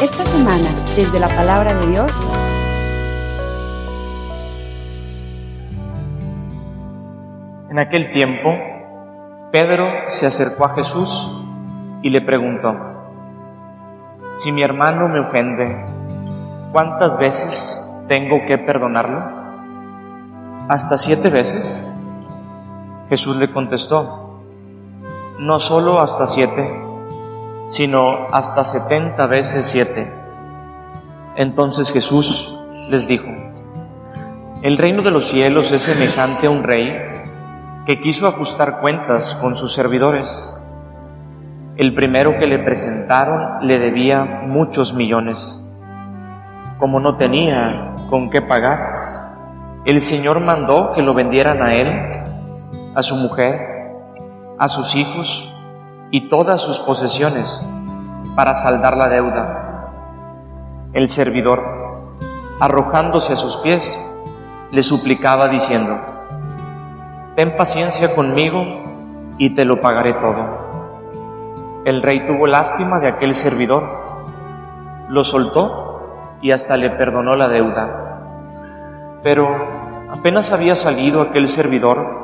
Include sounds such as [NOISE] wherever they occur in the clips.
Esta semana, desde la palabra de Dios, En aquel tiempo, Pedro se acercó a Jesús y le preguntó, si mi hermano me ofende, ¿cuántas veces tengo que perdonarlo? ¿Hasta siete veces? Jesús le contestó, no solo hasta siete, sino hasta setenta veces siete. Entonces Jesús les dijo, el reino de los cielos es semejante a un rey que quiso ajustar cuentas con sus servidores. El primero que le presentaron le debía muchos millones. Como no tenía con qué pagar, el Señor mandó que lo vendieran a él, a su mujer, a sus hijos y todas sus posesiones para saldar la deuda. El servidor, arrojándose a sus pies, le suplicaba diciendo, Ten paciencia conmigo y te lo pagaré todo. El rey tuvo lástima de aquel servidor, lo soltó y hasta le perdonó la deuda. Pero apenas había salido aquel servidor,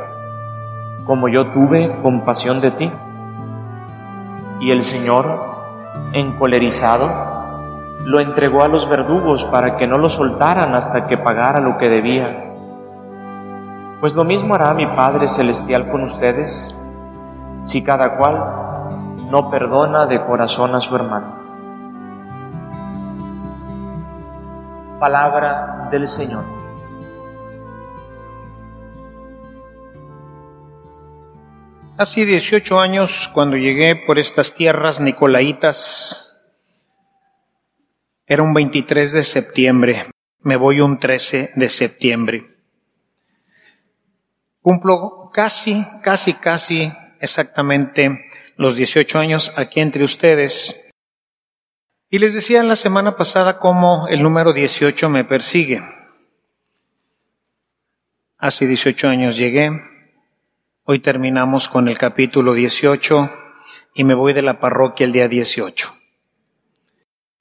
como yo tuve compasión de ti? Y el Señor, encolerizado, lo entregó a los verdugos para que no lo soltaran hasta que pagara lo que debía. Pues lo mismo hará mi Padre Celestial con ustedes si cada cual no perdona de corazón a su hermano. Palabra del Señor. Hace 18 años, cuando llegué por estas tierras nicolaitas, era un 23 de septiembre, me voy un 13 de septiembre. Cumplo casi, casi, casi exactamente los 18 años aquí entre ustedes. Y les decía en la semana pasada cómo el número 18 me persigue. Hace 18 años llegué, hoy terminamos con el capítulo 18 y me voy de la parroquia el día 18.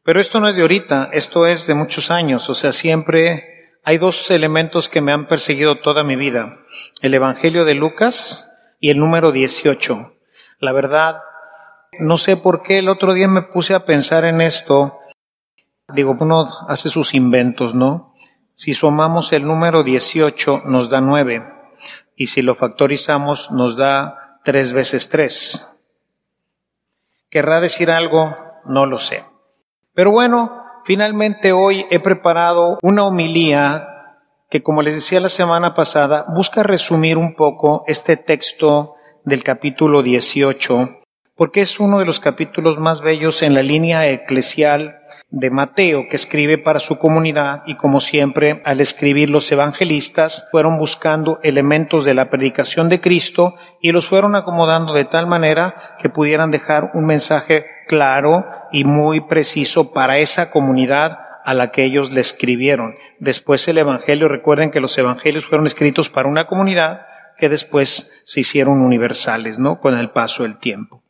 Pero esto no es de ahorita, esto es de muchos años, o sea, siempre hay dos elementos que me han perseguido toda mi vida, el Evangelio de Lucas y el número 18. La verdad, no sé por qué el otro día me puse a pensar en esto. Digo, uno hace sus inventos, ¿no? Si sumamos el número 18 nos da 9 y si lo factorizamos nos da 3 veces 3. ¿Querrá decir algo? No lo sé. Pero bueno, finalmente hoy he preparado una homilía que, como les decía la semana pasada, busca resumir un poco este texto del capítulo 18, porque es uno de los capítulos más bellos en la línea eclesial de Mateo, que escribe para su comunidad y como siempre, al escribir los evangelistas, fueron buscando elementos de la predicación de Cristo y los fueron acomodando de tal manera que pudieran dejar un mensaje claro y muy preciso para esa comunidad a la que ellos le escribieron. Después el Evangelio, recuerden que los Evangelios fueron escritos para una comunidad que después se hicieron universales, ¿no? Con el paso del tiempo.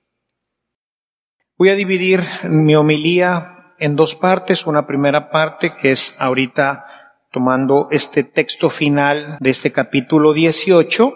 Voy a dividir mi homilía en dos partes. Una primera parte que es ahorita tomando este texto final de este capítulo 18,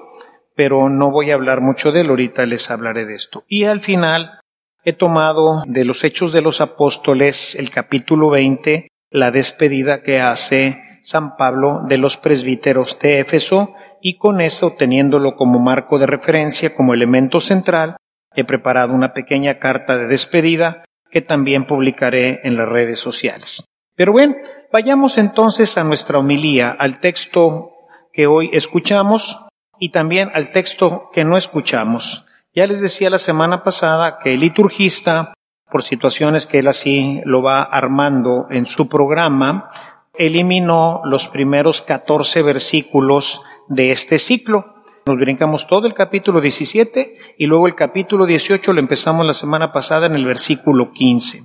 pero no voy a hablar mucho de él, ahorita les hablaré de esto. Y al final he tomado de los Hechos de los Apóstoles el capítulo 20 la despedida que hace San Pablo de los presbíteros de Éfeso y con eso, teniéndolo como marco de referencia, como elemento central, he preparado una pequeña carta de despedida que también publicaré en las redes sociales. Pero bueno, vayamos entonces a nuestra homilía, al texto que hoy escuchamos y también al texto que no escuchamos. Ya les decía la semana pasada que el liturgista, por situaciones que él así lo va armando en su programa, eliminó los primeros 14 versículos de este ciclo. Nos brincamos todo el capítulo 17 y luego el capítulo 18 lo empezamos la semana pasada en el versículo 15.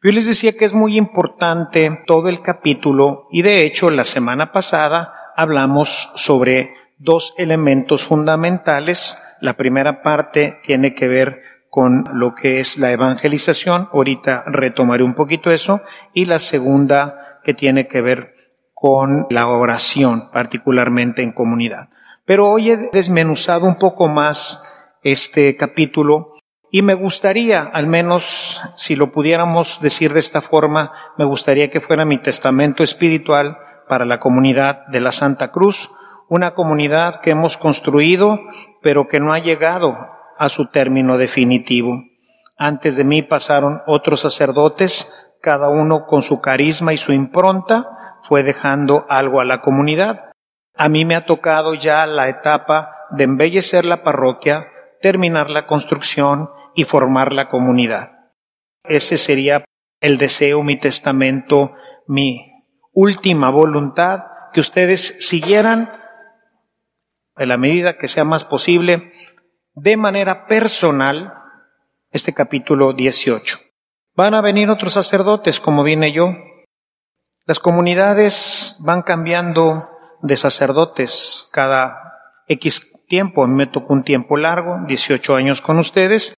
Yo les decía que es muy importante todo el capítulo y de hecho la semana pasada hablamos sobre dos elementos fundamentales. La primera parte tiene que ver con lo que es la evangelización, ahorita retomaré un poquito eso, y la segunda que tiene que ver con la oración, particularmente en comunidad. Pero hoy he desmenuzado un poco más este capítulo y me gustaría, al menos si lo pudiéramos decir de esta forma, me gustaría que fuera mi testamento espiritual para la comunidad de la Santa Cruz, una comunidad que hemos construido, pero que no ha llegado a su término definitivo. Antes de mí pasaron otros sacerdotes, cada uno con su carisma y su impronta, fue dejando algo a la comunidad. A mí me ha tocado ya la etapa de embellecer la parroquia, terminar la construcción y formar la comunidad. Ese sería el deseo, mi testamento, mi última voluntad, que ustedes siguieran en la medida que sea más posible, de manera personal, este capítulo 18. Van a venir otros sacerdotes, como vine yo, las comunidades van cambiando de sacerdotes cada X tiempo. Me tocó un tiempo largo, 18 años con ustedes.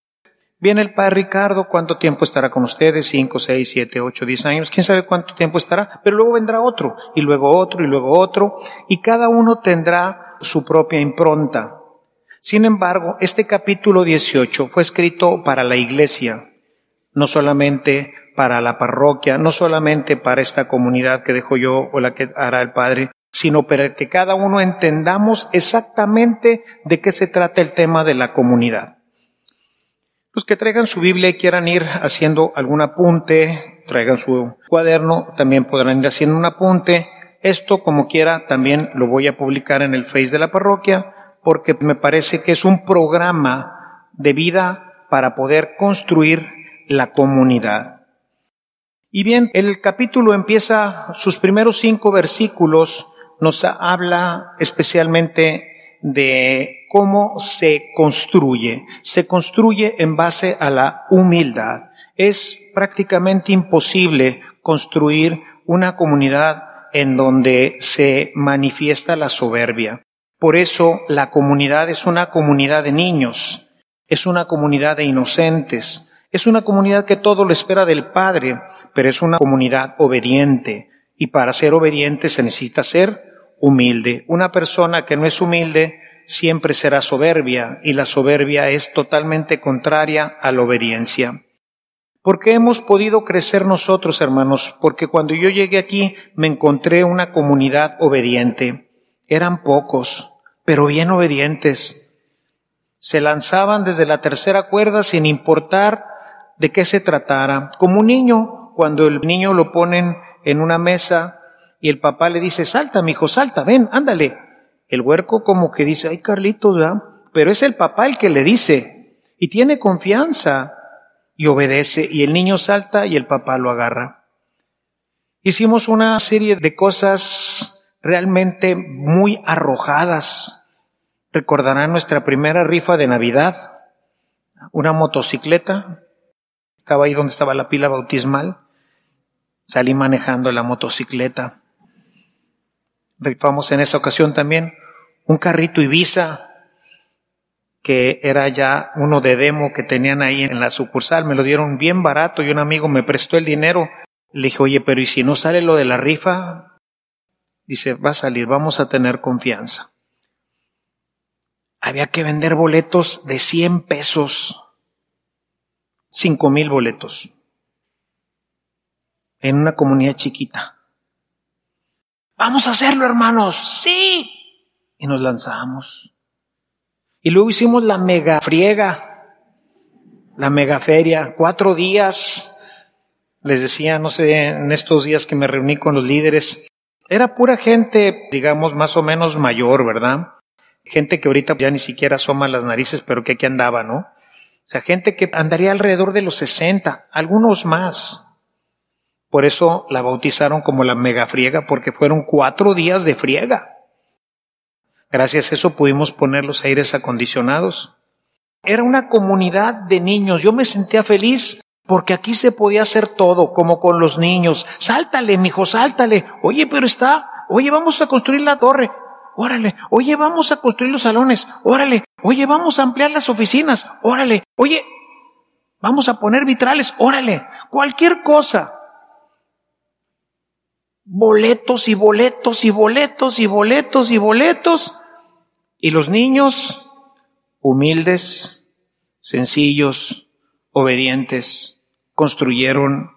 Viene el padre Ricardo, ¿cuánto tiempo estará con ustedes? 5, 6, 7, 8, 10 años. ¿Quién sabe cuánto tiempo estará? Pero luego vendrá otro, y luego otro, y luego otro, y cada uno tendrá su propia impronta. Sin embargo, este capítulo 18 fue escrito para la iglesia, no solamente para la parroquia, no solamente para esta comunidad que dejo yo o la que hará el Padre, sino para que cada uno entendamos exactamente de qué se trata el tema de la comunidad. Los que traigan su Biblia y quieran ir haciendo algún apunte, traigan su cuaderno, también podrán ir haciendo un apunte. Esto, como quiera, también lo voy a publicar en el Face de la parroquia, porque me parece que es un programa de vida para poder construir la comunidad. Y bien, el capítulo empieza, sus primeros cinco versículos nos habla especialmente de cómo se construye. Se construye en base a la humildad. Es prácticamente imposible construir una comunidad en donde se manifiesta la soberbia. Por eso la comunidad es una comunidad de niños, es una comunidad de inocentes, es una comunidad que todo lo espera del Padre, pero es una comunidad obediente. Y para ser obediente se necesita ser humilde. Una persona que no es humilde siempre será soberbia y la soberbia es totalmente contraria a la obediencia. ¿Por qué hemos podido crecer nosotros, hermanos? Porque cuando yo llegué aquí me encontré una comunidad obediente. Eran pocos, pero bien obedientes. Se lanzaban desde la tercera cuerda sin importar de qué se tratara. Como un niño, cuando el niño lo ponen en una mesa y el papá le dice, salta, mi hijo, salta, ven, ándale. El huerco como que dice, ay, Carlitos, ¿verdad? Pero es el papá el que le dice y tiene confianza y obedece y el niño salta y el papá lo agarra. Hicimos una serie de cosas realmente muy arrojadas. Recordarán nuestra primera rifa de Navidad, una motocicleta, estaba ahí donde estaba la pila bautismal. Salí manejando la motocicleta. Rifamos en esa ocasión también un carrito Ibiza, que era ya uno de demo que tenían ahí en la sucursal. Me lo dieron bien barato y un amigo me prestó el dinero. Le dije, oye, pero ¿y si no sale lo de la rifa? Dice, va a salir, vamos a tener confianza. Había que vender boletos de 100 pesos cinco mil boletos. en una comunidad chiquita. Vamos a hacerlo, hermanos. Sí. Y nos lanzamos. Y luego hicimos la mega friega, la mega feria, cuatro días. Les decía, no sé, en estos días que me reuní con los líderes, era pura gente, digamos, más o menos mayor, ¿verdad? Gente que ahorita ya ni siquiera asoma las narices, pero que aquí andaba, ¿no? O sea, gente que andaría alrededor de los 60, algunos más. Por eso la bautizaron como la mega friega, porque fueron cuatro días de friega. Gracias a eso pudimos poner los aires acondicionados. Era una comunidad de niños. Yo me sentía feliz porque aquí se podía hacer todo, como con los niños. Sáltale, mijo, sáltale. Oye, pero está. Oye, vamos a construir la torre. Órale. Oye, vamos a construir los salones. Órale. Oye, vamos a ampliar las oficinas. Órale. Oye, vamos a poner vitrales. Órale. Cualquier cosa. Boletos y boletos y boletos y boletos y boletos. Y los niños, humildes, sencillos, obedientes, construyeron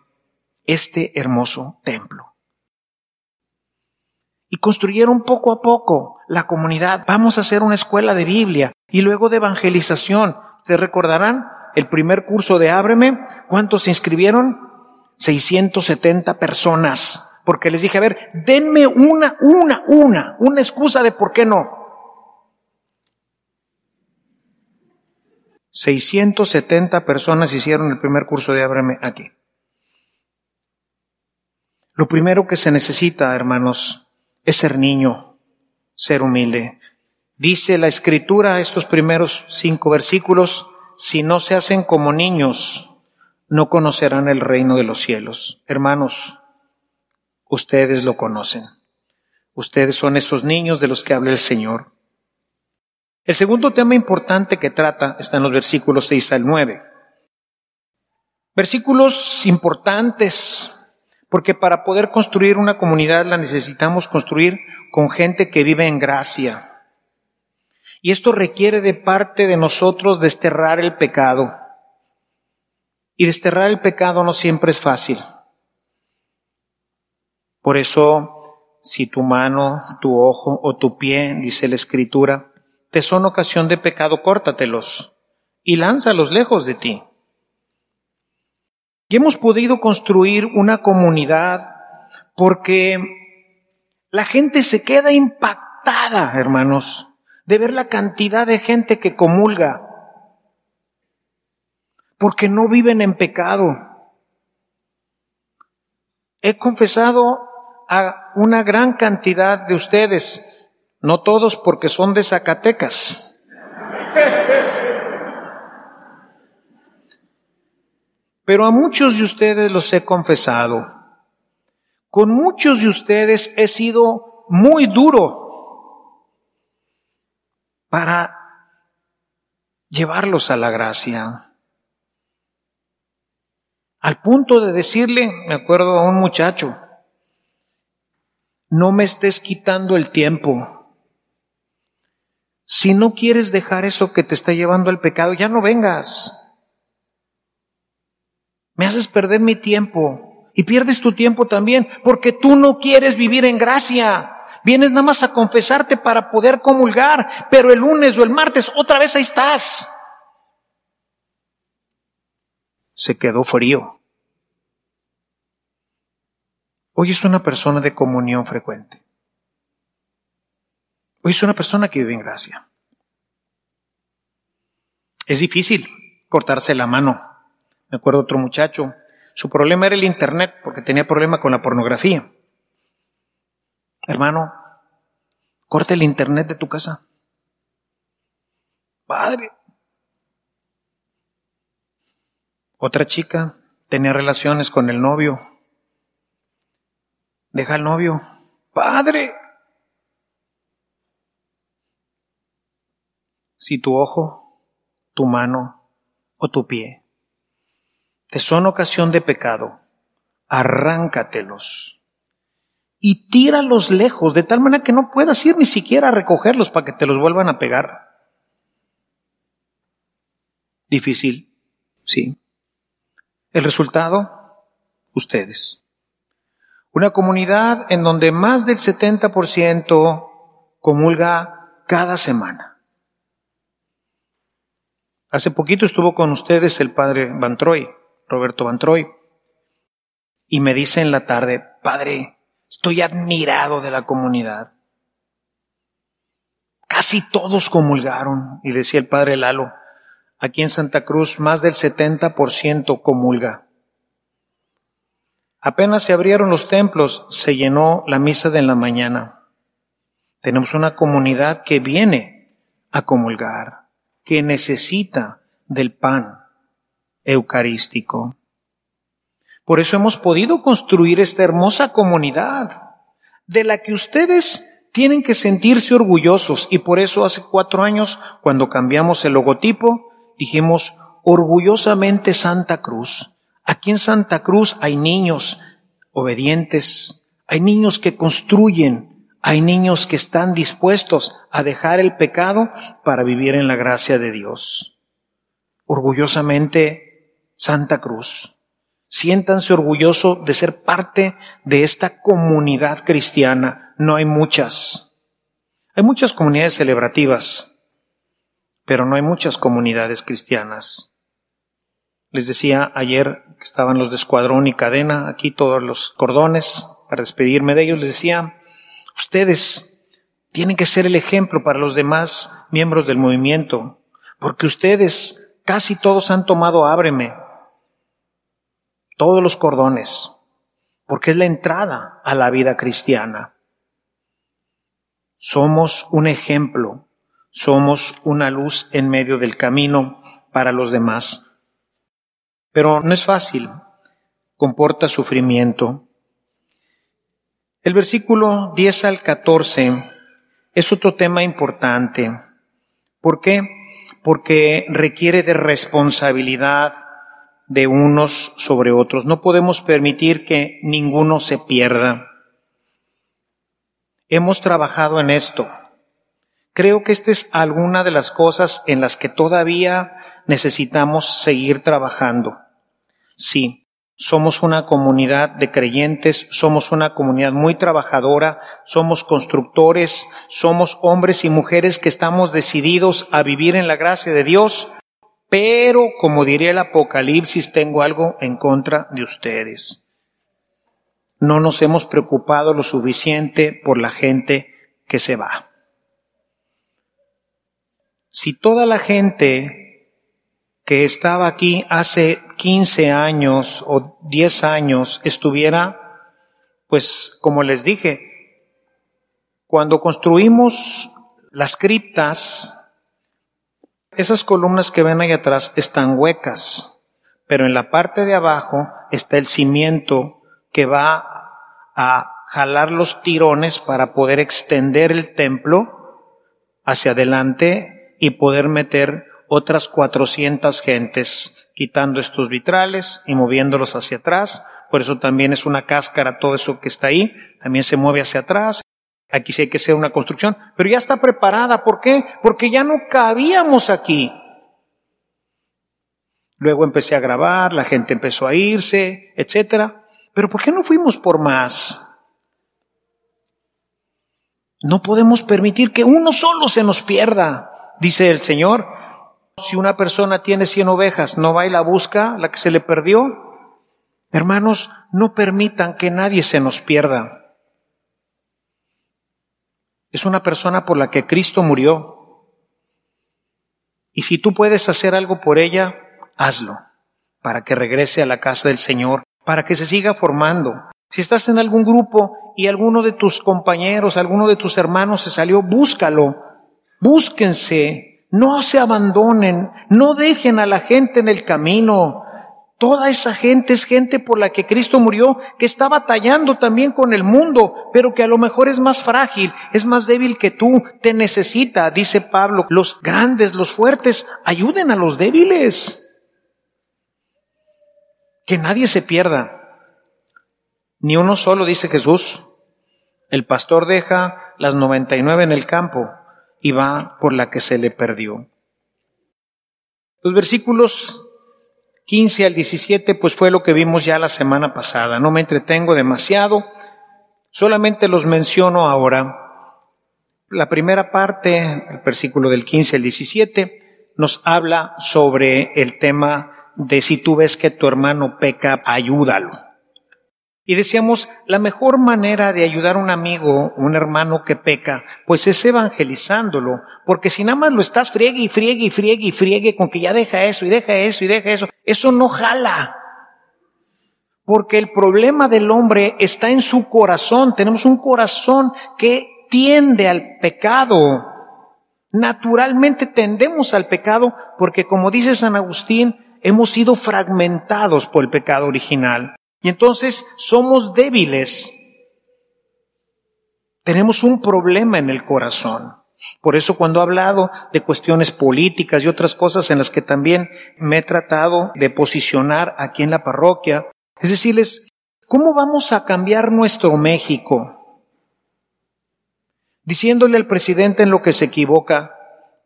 este hermoso templo. Y construyeron poco a poco la comunidad. Vamos a hacer una escuela de Biblia y luego de evangelización. ¿Ustedes recordarán el primer curso de Ábreme? ¿Cuántos se inscribieron? 670 personas. Porque les dije, a ver, denme una, una, una, una excusa de por qué no. 670 personas hicieron el primer curso de Ábreme aquí. Lo primero que se necesita, hermanos, es ser niño, ser humilde. Dice la escritura, estos primeros cinco versículos, si no se hacen como niños, no conocerán el reino de los cielos. Hermanos, ustedes lo conocen. Ustedes son esos niños de los que habla el Señor. El segundo tema importante que trata está en los versículos 6 al 9. Versículos importantes, porque para poder construir una comunidad la necesitamos construir con gente que vive en gracia. Y esto requiere de parte de nosotros desterrar el pecado. Y desterrar el pecado no siempre es fácil. Por eso, si tu mano, tu ojo o tu pie, dice la escritura, te son ocasión de pecado, córtatelos y lánzalos lejos de ti. Y hemos podido construir una comunidad porque la gente se queda impactada, hermanos, de ver la cantidad de gente que comulga, porque no viven en pecado. He confesado a una gran cantidad de ustedes no todos porque son de Zacatecas. Pero a muchos de ustedes los he confesado. Con muchos de ustedes he sido muy duro para llevarlos a la gracia. Al punto de decirle, me acuerdo a un muchacho, no me estés quitando el tiempo. Si no quieres dejar eso que te está llevando al pecado, ya no vengas. Me haces perder mi tiempo y pierdes tu tiempo también porque tú no quieres vivir en gracia. Vienes nada más a confesarte para poder comulgar, pero el lunes o el martes otra vez ahí estás. Se quedó frío. Hoy es una persona de comunión frecuente. Hoy es una persona que vive en gracia. Es difícil cortarse la mano. Me acuerdo otro muchacho, su problema era el internet porque tenía problema con la pornografía. Hermano, corta el internet de tu casa. Padre. Otra chica tenía relaciones con el novio. Deja al novio. Padre. si tu ojo, tu mano o tu pie te son ocasión de pecado, arráncatelos y tíralos lejos, de tal manera que no puedas ir ni siquiera a recogerlos para que te los vuelvan a pegar. Difícil, sí. El resultado, ustedes. Una comunidad en donde más del 70% comulga cada semana. Hace poquito estuvo con ustedes el padre Bantroy, Roberto Bantroy, y me dice en la tarde, padre, estoy admirado de la comunidad. Casi todos comulgaron, y decía el padre Lalo, aquí en Santa Cruz más del 70% comulga. Apenas se abrieron los templos, se llenó la misa de la mañana. Tenemos una comunidad que viene a comulgar, que necesita del pan eucarístico. Por eso hemos podido construir esta hermosa comunidad, de la que ustedes tienen que sentirse orgullosos. Y por eso hace cuatro años, cuando cambiamos el logotipo, dijimos orgullosamente Santa Cruz. Aquí en Santa Cruz hay niños obedientes, hay niños que construyen, hay niños que están dispuestos a dejar el pecado para vivir en la gracia de Dios. Orgullosamente Santa Cruz. Siéntanse orgullosos de ser parte de esta comunidad cristiana. No hay muchas. Hay muchas comunidades celebrativas, pero no hay muchas comunidades cristianas. Les decía ayer que estaban los de escuadrón y cadena, aquí todos los cordones, para despedirme de ellos, les decía, ustedes tienen que ser el ejemplo para los demás miembros del movimiento, porque ustedes casi todos han tomado ábreme, todos los cordones, porque es la entrada a la vida cristiana. Somos un ejemplo, somos una luz en medio del camino para los demás. Pero no es fácil, comporta sufrimiento. El versículo 10 al 14 es otro tema importante. ¿Por qué? Porque requiere de responsabilidad de unos sobre otros. No podemos permitir que ninguno se pierda. Hemos trabajado en esto. Creo que esta es alguna de las cosas en las que todavía necesitamos seguir trabajando. Sí, somos una comunidad de creyentes, somos una comunidad muy trabajadora, somos constructores, somos hombres y mujeres que estamos decididos a vivir en la gracia de Dios, pero como diría el Apocalipsis, tengo algo en contra de ustedes. No nos hemos preocupado lo suficiente por la gente que se va. Si toda la gente que estaba aquí hace 15 años o 10 años estuviera, pues como les dije, cuando construimos las criptas, esas columnas que ven ahí atrás están huecas, pero en la parte de abajo está el cimiento que va a jalar los tirones para poder extender el templo hacia adelante y poder meter otras 400 gentes, quitando estos vitrales y moviéndolos hacia atrás. Por eso también es una cáscara todo eso que está ahí, también se mueve hacia atrás. Aquí sí hay que hacer una construcción, pero ya está preparada. ¿Por qué? Porque ya no cabíamos aquí. Luego empecé a grabar, la gente empezó a irse, etcétera. Pero ¿por qué no fuimos por más? No podemos permitir que uno solo se nos pierda. Dice el Señor, si una persona tiene cien ovejas, no va y la busca, la que se le perdió. Hermanos, no permitan que nadie se nos pierda. Es una persona por la que Cristo murió. Y si tú puedes hacer algo por ella, hazlo, para que regrese a la casa del Señor, para que se siga formando. Si estás en algún grupo y alguno de tus compañeros, alguno de tus hermanos se salió, búscalo Búsquense, no se abandonen, no dejen a la gente en el camino. Toda esa gente es gente por la que Cristo murió, que está batallando también con el mundo, pero que a lo mejor es más frágil, es más débil que tú, te necesita, dice Pablo. Los grandes, los fuertes, ayuden a los débiles. Que nadie se pierda. Ni uno solo, dice Jesús. El pastor deja las 99 en el campo y va por la que se le perdió. Los versículos 15 al 17 pues fue lo que vimos ya la semana pasada. No me entretengo demasiado, Solamente los menciono ahora. La primera parte, el versículo del 15 al 17, nos habla sobre el tema de si tú ves que tu hermano peca, ayúdalo. Y decíamos, la mejor manera de ayudar a un amigo, un hermano que peca, pues es evangelizándolo, porque si nada más lo estás friegue y friegue y friegue y friegue con que ya deja eso y deja eso y deja eso, eso no jala. Porque el problema del hombre está en su corazón. Tenemos un corazón que tiende al pecado. Naturalmente tendemos al pecado porque como dice San Agustín, hemos sido fragmentados por el pecado original. Y entonces somos débiles. Tenemos un problema en el corazón. Por eso cuando he hablado de cuestiones políticas y otras cosas en las que también me he tratado de posicionar aquí en la parroquia, es decirles, ¿cómo vamos a cambiar nuestro México? Diciéndole al presidente en lo que se equivoca,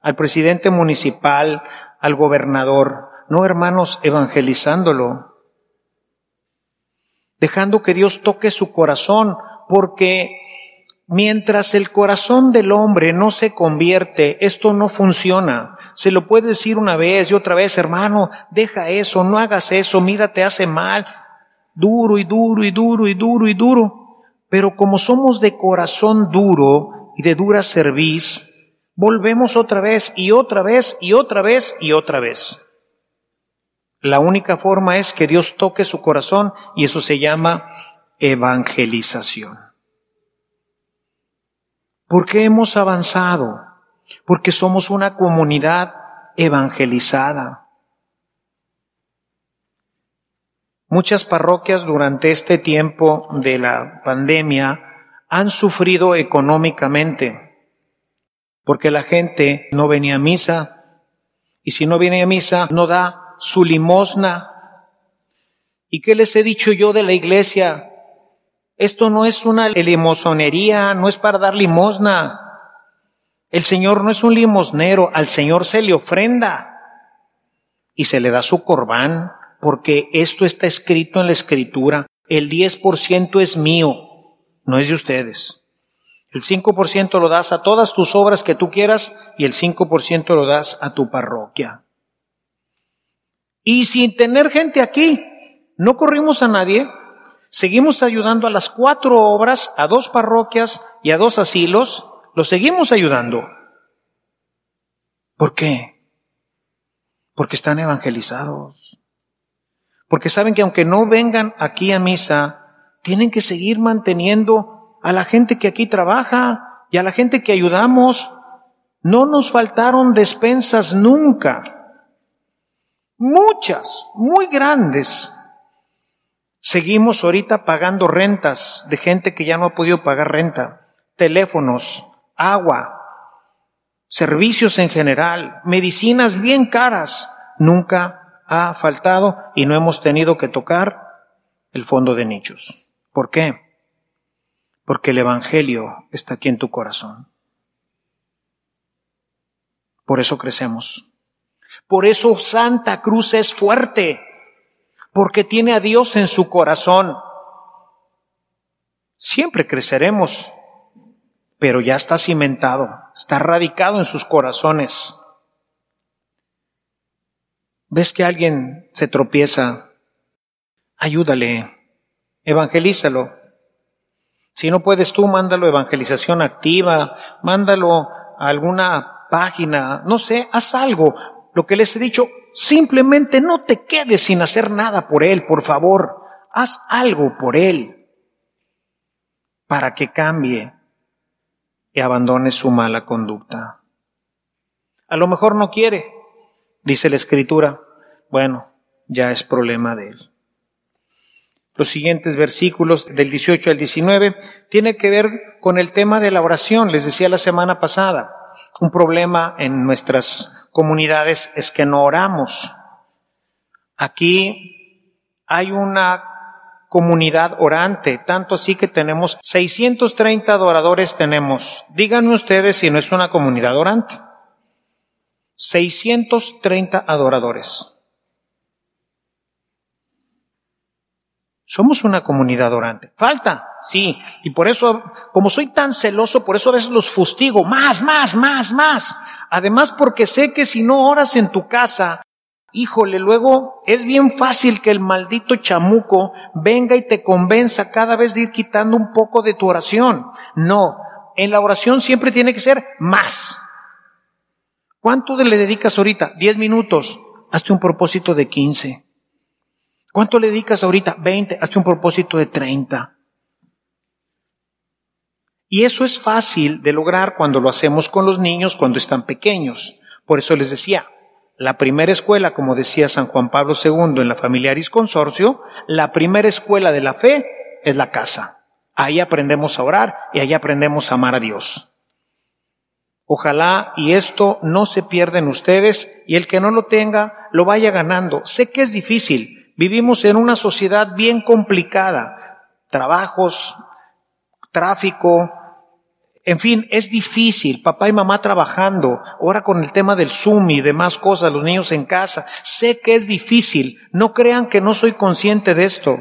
al presidente municipal, al gobernador, no hermanos, evangelizándolo, dejando que Dios toque su corazón, porque mientras el corazón del hombre no se convierte, esto no funciona. Se lo puede decir una vez y otra vez, hermano, deja eso, no hagas eso, mira, te hace mal, duro y duro y duro y duro y duro. Pero como somos de corazón duro y de dura cerviz, volvemos otra vez y otra vez y otra vez y otra vez. La única forma es que Dios toque su corazón y eso se llama evangelización. ¿Por qué hemos avanzado? Porque somos una comunidad evangelizada. Muchas parroquias durante este tiempo de la pandemia han sufrido económicamente porque la gente no venía a misa y si no viene a misa no da su limosna. ¿Y qué les he dicho yo de la iglesia? Esto no es una limosonería, no es para dar limosna. El Señor no es un limosnero, al Señor se le ofrenda y se le da su corbán, porque esto está escrito en la escritura. El 10% es mío, no es de ustedes. El 5% lo das a todas tus obras que tú quieras y el 5% lo das a tu parroquia. Y sin tener gente aquí, no corrimos a nadie, seguimos ayudando a las cuatro obras, a dos parroquias y a dos asilos, los seguimos ayudando. ¿Por qué? Porque están evangelizados. Porque saben que aunque no vengan aquí a misa, tienen que seguir manteniendo a la gente que aquí trabaja y a la gente que ayudamos. No nos faltaron despensas nunca muchas, muy grandes. Seguimos ahorita pagando rentas de gente que ya no ha podido pagar renta, teléfonos, agua, servicios en general, medicinas bien caras. Nunca ha faltado y no hemos tenido que tocar el fondo de nichos. ¿Por qué? Porque el Evangelio está aquí en tu corazón. Por eso crecemos. Por eso Santa Cruz es fuerte, porque tiene a Dios en su corazón. Siempre creceremos, pero ya está cimentado, está radicado en sus corazones. ¿Ves que alguien se tropieza? Ayúdale, evangelízalo. Si no puedes tú, mándalo evangelización activa, mándalo a alguna página, no sé, haz algo, lo que les he dicho, simplemente no te quedes sin hacer nada por él, por favor, haz algo por él para que cambie y abandone su mala conducta. A lo mejor no quiere, dice la escritura, bueno, ya es problema de él. Los siguientes versículos del 18 al 19 tiene que ver con el tema de la oración, les decía la semana pasada, un problema en nuestras comunidades es que no oramos. Aquí hay una comunidad orante, tanto así que tenemos 630 adoradores tenemos. Díganme ustedes si no es una comunidad orante. 630 adoradores. Somos una comunidad orante. Falta, sí. Y por eso, como soy tan celoso, por eso a veces los fustigo. Más, más, más, más. Además porque sé que si no oras en tu casa, híjole, luego es bien fácil que el maldito chamuco venga y te convenza cada vez de ir quitando un poco de tu oración. No, en la oración siempre tiene que ser más. ¿Cuánto le dedicas ahorita? Diez minutos. Hazte un propósito de quince. ¿Cuánto le dedicas ahorita? Veinte. Hazte un propósito de treinta. Y eso es fácil de lograr cuando lo hacemos con los niños cuando están pequeños. Por eso les decía, la primera escuela, como decía San Juan Pablo II en la Familiaris Consorcio, la primera escuela de la fe es la casa. Ahí aprendemos a orar y ahí aprendemos a amar a Dios. Ojalá y esto no se pierda en ustedes y el que no lo tenga lo vaya ganando. Sé que es difícil. Vivimos en una sociedad bien complicada. Trabajos, tráfico, en fin, es difícil, papá y mamá trabajando, ahora con el tema del Zoom y demás cosas, los niños en casa. Sé que es difícil, no crean que no soy consciente de esto.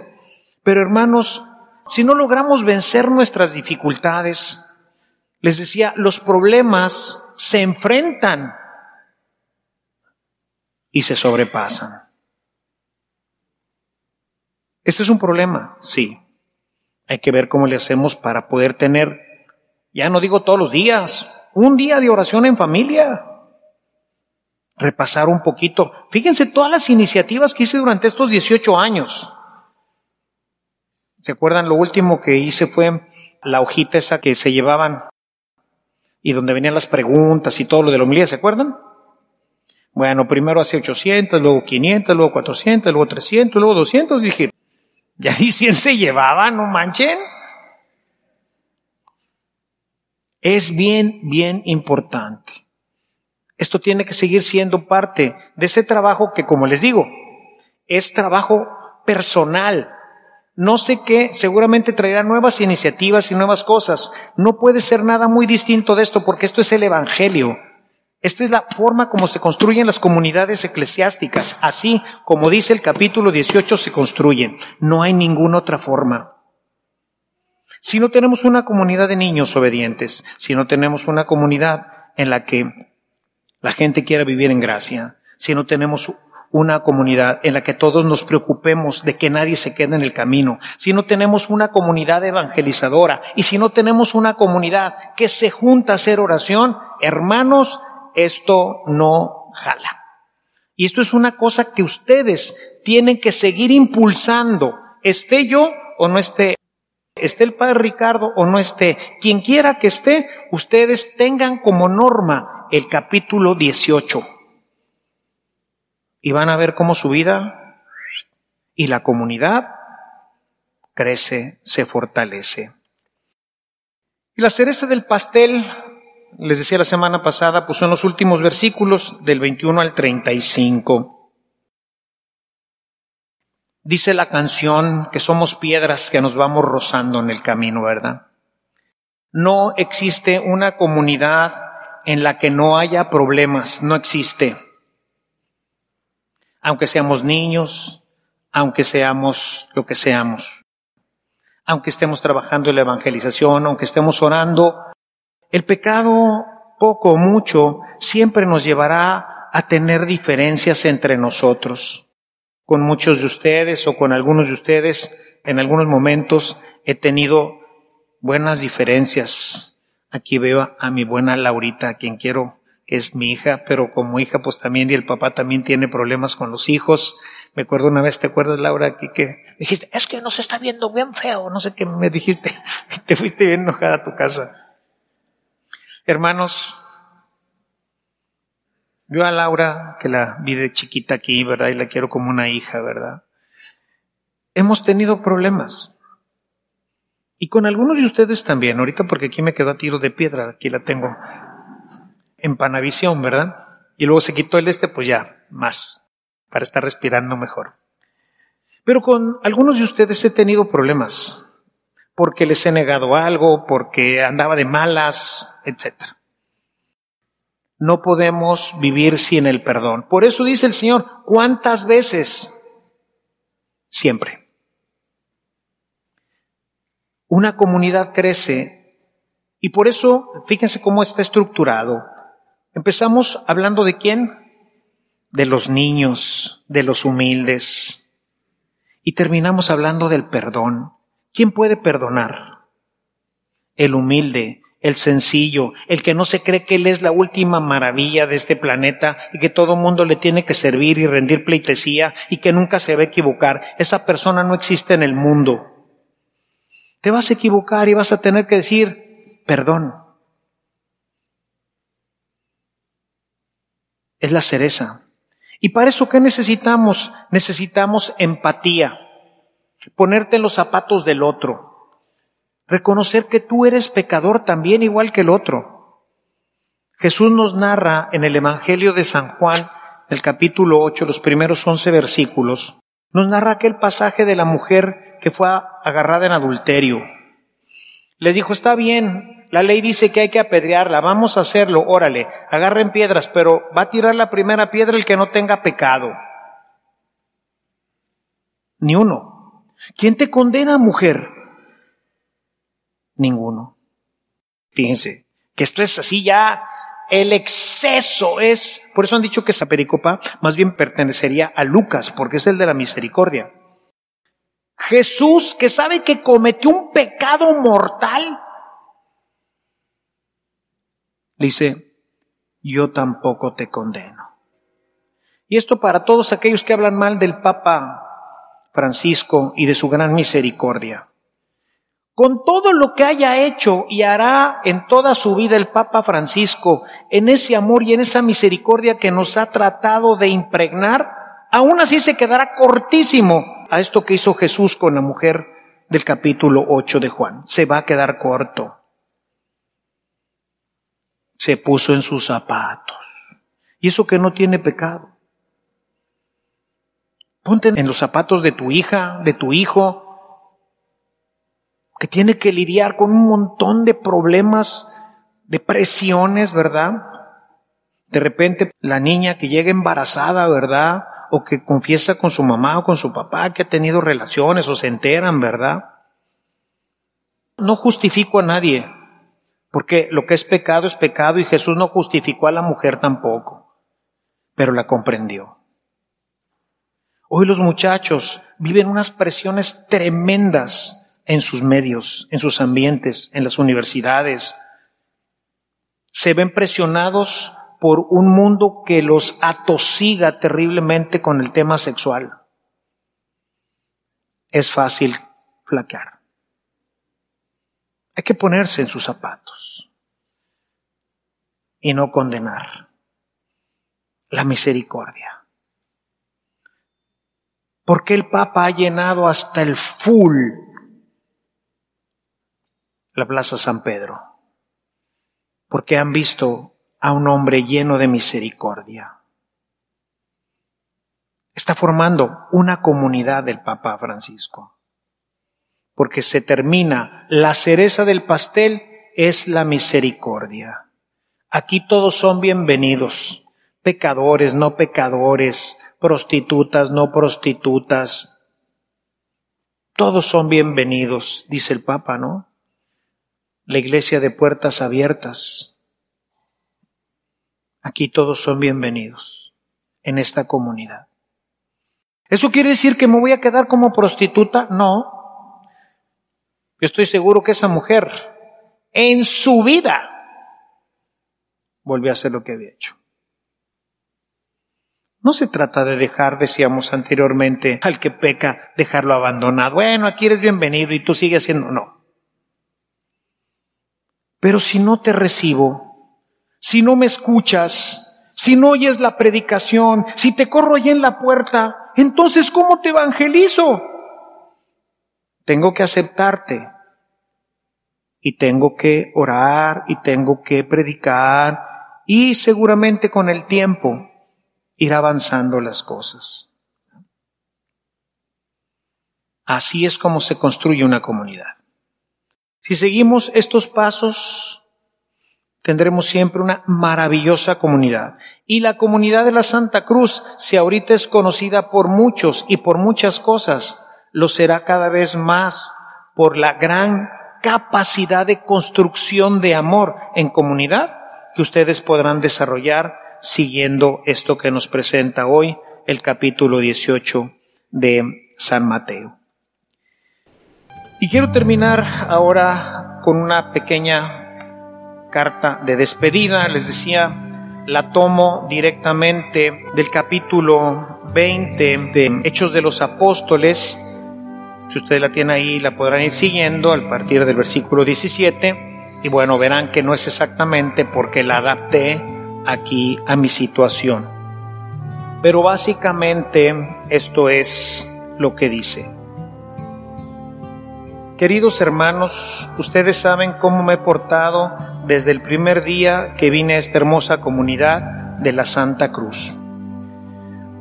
Pero hermanos, si no logramos vencer nuestras dificultades, les decía, los problemas se enfrentan y se sobrepasan. Este es un problema, sí. Hay que ver cómo le hacemos para poder tener ya no digo todos los días, un día de oración en familia. Repasar un poquito. Fíjense todas las iniciativas que hice durante estos 18 años. ¿Se acuerdan? Lo último que hice fue la hojita esa que se llevaban y donde venían las preguntas y todo lo de la homilía, ¿se acuerdan? Bueno, primero hace 800, luego 500, luego 400, luego 300, luego 200. Dije, ya ahí 100 se llevaban, no manchen. Es bien, bien importante. Esto tiene que seguir siendo parte de ese trabajo que, como les digo, es trabajo personal. No sé qué, seguramente traerá nuevas iniciativas y nuevas cosas. No puede ser nada muy distinto de esto porque esto es el Evangelio. Esta es la forma como se construyen las comunidades eclesiásticas. Así como dice el capítulo 18 se construyen. No hay ninguna otra forma. Si no tenemos una comunidad de niños obedientes, si no tenemos una comunidad en la que la gente quiera vivir en gracia, si no tenemos una comunidad en la que todos nos preocupemos de que nadie se quede en el camino, si no tenemos una comunidad evangelizadora y si no tenemos una comunidad que se junta a hacer oración, hermanos, esto no jala. Y esto es una cosa que ustedes tienen que seguir impulsando, esté yo o no esté esté el padre Ricardo o no esté, quien quiera que esté, ustedes tengan como norma el capítulo 18. Y van a ver cómo su vida y la comunidad crece, se fortalece. Y la cereza del pastel, les decía la semana pasada, pues son los últimos versículos del 21 al 35. Dice la canción que somos piedras que nos vamos rozando en el camino, ¿verdad? No existe una comunidad en la que no haya problemas, no existe. Aunque seamos niños, aunque seamos lo que seamos, aunque estemos trabajando en la evangelización, aunque estemos orando, el pecado, poco o mucho, siempre nos llevará a tener diferencias entre nosotros con muchos de ustedes o con algunos de ustedes en algunos momentos he tenido buenas diferencias. Aquí veo a mi buena Laurita, a quien quiero, que es mi hija, pero como hija pues también y el papá también tiene problemas con los hijos. Me acuerdo una vez, ¿te acuerdas Laura? Aquí que dijiste, es que nos está viendo bien feo, no sé qué me dijiste, [LAUGHS] te fuiste bien enojada a tu casa. Hermanos, yo a Laura, que la vi de chiquita aquí, ¿verdad? Y la quiero como una hija, ¿verdad? Hemos tenido problemas. Y con algunos de ustedes también, ahorita porque aquí me quedó a tiro de piedra, aquí la tengo en panavisión, ¿verdad? Y luego se quitó el este, pues ya, más, para estar respirando mejor. Pero con algunos de ustedes he tenido problemas, porque les he negado algo, porque andaba de malas, etcétera no podemos vivir sin el perdón. Por eso dice el Señor, ¿cuántas veces? Siempre. una comunidad crece y por eso, fíjense cómo está estructurado. Empezamos hablando de quién? De los niños, de los humildes. Y terminamos hablando del perdón. ¿Quién puede perdonar? El humilde, el sencillo, el que no se cree que Él es la última maravilla de este planeta y que todo mundo le tiene que servir y rendir pleitesía y que nunca se va a equivocar. Esa persona no existe en el mundo. Te vas a equivocar y vas a tener que decir perdón. Es la cereza. Y para eso, ¿qué necesitamos? Necesitamos empatía. Ponerte en los zapatos del otro reconocer que tú eres pecador también igual que el otro. Jesús nos narra en el Evangelio de San Juan, el capítulo 8, los primeros 11 versículos, nos narra aquel pasaje de la mujer que fue agarrada en adulterio. Les dijo, está bien, la ley dice que hay que apedrearla, vamos a hacerlo, órale, agarren piedras, pero va a tirar la primera piedra el que no tenga pecado. Ni uno. ¿Quién te condena, mujer? Ninguno. Fíjense, que esto es así ya, el exceso es, por eso han dicho que esa pericopa más bien pertenecería a Lucas, porque es el de la misericordia. Jesús, que sabe que cometió un pecado mortal, dice, yo tampoco te condeno. Y esto para todos aquellos que hablan mal del Papa Francisco y de su gran misericordia con todo lo que haya hecho y hará en toda su vida el Papa Francisco, en ese amor y en esa misericordia que nos ha tratado de impregnar, aún así se quedará cortísimo a esto que hizo Jesús con la mujer del capítulo 8 de Juan. Se va a quedar corto. Se puso en sus zapatos. Y eso que no tiene pecado. Ponte en los zapatos de tu hija, de tu hijo, que tiene que lidiar con un montón de problemas, de presiones, ¿verdad? De repente la niña que llega embarazada, ¿verdad? O que confiesa con su mamá o con su papá que ha tenido relaciones o se enteran, ¿verdad? No justifico a nadie, porque lo que es pecado es pecado y Jesús no justificó a la mujer tampoco, pero la comprendió. Hoy los muchachos viven unas presiones tremendas en sus medios, en sus ambientes, en las universidades. Se ven presionados por un mundo que los atosiga terriblemente con el tema sexual. Es fácil flaquear. Hay que ponerse en sus zapatos y no condenar. La misericordia. Porque el Papa ha llenado hasta el full la Plaza San Pedro, porque han visto a un hombre lleno de misericordia. Está formando una comunidad del Papa Francisco, porque se termina, la cereza del pastel es la misericordia. Aquí todos son bienvenidos, pecadores, no pecadores, prostitutas, no prostitutas. Todos son bienvenidos, dice el Papa, ¿no? La iglesia de puertas abiertas. Aquí todos son bienvenidos en esta comunidad. ¿Eso quiere decir que me voy a quedar como prostituta? No. Yo estoy seguro que esa mujer en su vida volvió a hacer lo que había hecho. No se trata de dejar, decíamos anteriormente, al que peca, dejarlo abandonado. Bueno, aquí eres bienvenido y tú sigues siendo. No. Pero si no te recibo, si no me escuchas, si no oyes la predicación, si te corro allí en la puerta, entonces ¿cómo te evangelizo? Tengo que aceptarte y tengo que orar y tengo que predicar y seguramente con el tiempo ir avanzando las cosas. Así es como se construye una comunidad. Si seguimos estos pasos, tendremos siempre una maravillosa comunidad. Y la comunidad de la Santa Cruz, si ahorita es conocida por muchos y por muchas cosas, lo será cada vez más por la gran capacidad de construcción de amor en comunidad que ustedes podrán desarrollar siguiendo esto que nos presenta hoy el capítulo 18 de San Mateo. Y quiero terminar ahora con una pequeña carta de despedida. Les decía, la tomo directamente del capítulo 20 de Hechos de los Apóstoles. Si ustedes la tienen ahí, la podrán ir siguiendo al partir del versículo 17. Y bueno, verán que no es exactamente porque la adapté aquí a mi situación. Pero básicamente esto es lo que dice. Queridos hermanos, ustedes saben cómo me he portado desde el primer día que vine a esta hermosa comunidad de la Santa Cruz.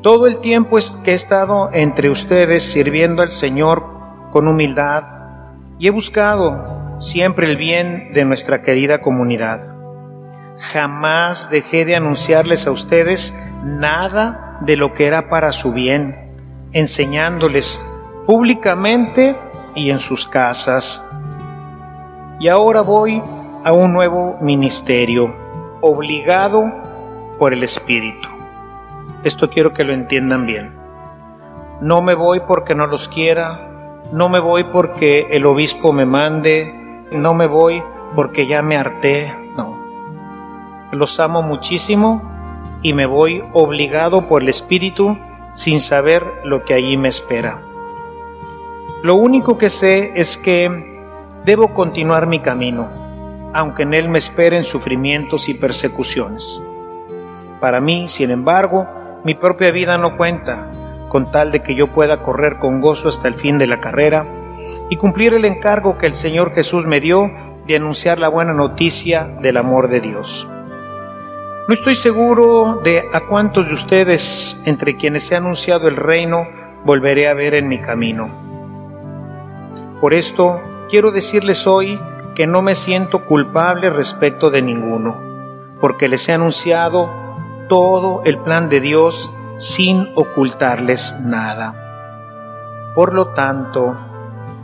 Todo el tiempo que he estado entre ustedes sirviendo al Señor con humildad y he buscado siempre el bien de nuestra querida comunidad. Jamás dejé de anunciarles a ustedes nada de lo que era para su bien, enseñándoles públicamente y en sus casas. Y ahora voy a un nuevo ministerio, obligado por el Espíritu. Esto quiero que lo entiendan bien. No me voy porque no los quiera, no me voy porque el obispo me mande, no me voy porque ya me harté, no. Los amo muchísimo y me voy obligado por el Espíritu sin saber lo que allí me espera. Lo único que sé es que debo continuar mi camino, aunque en él me esperen sufrimientos y persecuciones. Para mí, sin embargo, mi propia vida no cuenta, con tal de que yo pueda correr con gozo hasta el fin de la carrera y cumplir el encargo que el Señor Jesús me dio de anunciar la buena noticia del amor de Dios. No estoy seguro de a cuántos de ustedes, entre quienes he anunciado el reino, volveré a ver en mi camino por esto quiero decirles hoy que no me siento culpable respecto de ninguno, porque les he anunciado todo el plan de Dios sin ocultarles nada. Por lo tanto,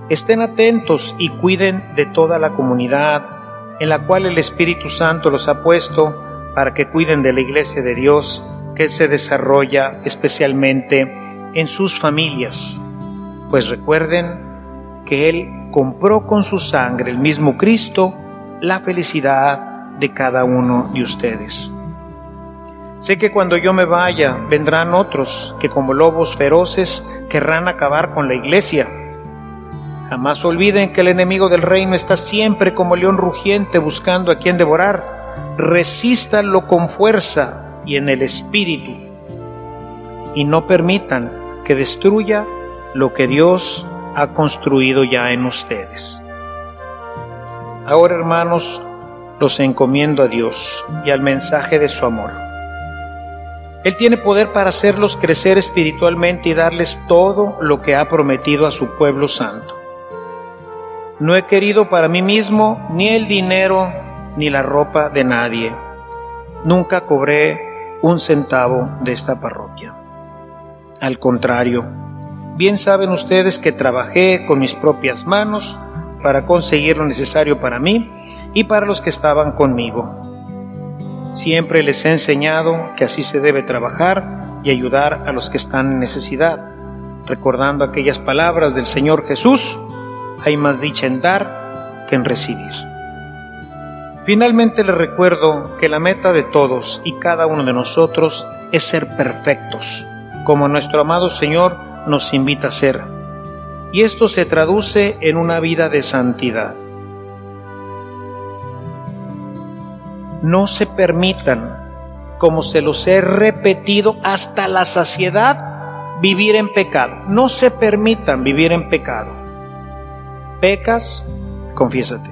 estén atentos y cuiden de toda la comunidad en la cual el Espíritu Santo los ha puesto para que cuiden de la iglesia de Dios que se desarrolla especialmente en sus familias. Pues recuerden que Él compró con su sangre, el mismo Cristo, la felicidad de cada uno de ustedes. Sé que cuando yo me vaya vendrán otros que como lobos feroces querrán acabar con la iglesia. Jamás olviden que el enemigo del reino está siempre como león rugiente buscando a quien devorar. Resístanlo con fuerza y en el espíritu. Y no permitan que destruya lo que Dios ha construido ya en ustedes. Ahora, hermanos, los encomiendo a Dios y al mensaje de su amor. Él tiene poder para hacerlos crecer espiritualmente y darles todo lo que ha prometido a su pueblo santo. No he querido para mí mismo ni el dinero ni la ropa de nadie. Nunca cobré un centavo de esta parroquia. Al contrario, Bien saben ustedes que trabajé con mis propias manos para conseguir lo necesario para mí y para los que estaban conmigo. Siempre les he enseñado que así se debe trabajar y ayudar a los que están en necesidad, recordando aquellas palabras del Señor Jesús, hay más dicha en dar que en recibir. Finalmente les recuerdo que la meta de todos y cada uno de nosotros es ser perfectos, como nuestro amado Señor nos invita a ser. Y esto se traduce en una vida de santidad. No se permitan, como se los he repetido hasta la saciedad, vivir en pecado. No se permitan vivir en pecado. Pecas, confiésate.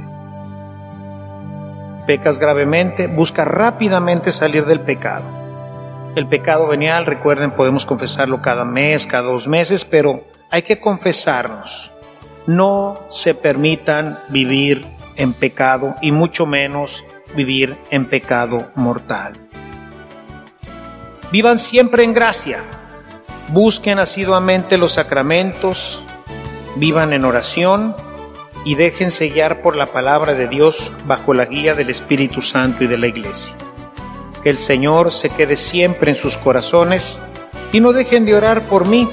Pecas gravemente, busca rápidamente salir del pecado el pecado venial, recuerden, podemos confesarlo cada mes, cada dos meses, pero hay que confesarnos. No se permitan vivir en pecado y mucho menos vivir en pecado mortal. Vivan siempre en gracia. Busquen asiduamente los sacramentos. Vivan en oración. y déjense guiar por la palabra de Dios bajo la guía del Espíritu Santo y de la Iglesia. Que el Señor se quede siempre en sus corazones y no dejen de orar por mí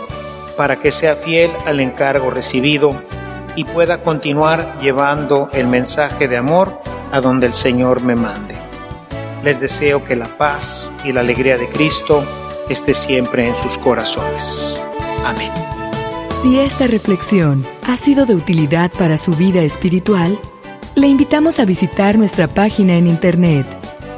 para que sea fiel al encargo recibido y pueda continuar llevando el mensaje de amor a donde el Señor me mande. Les deseo que la paz y la alegría de Cristo esté siempre en sus corazones. Amén. Si esta reflexión ha sido de utilidad para su vida espiritual, le invitamos a visitar nuestra página en internet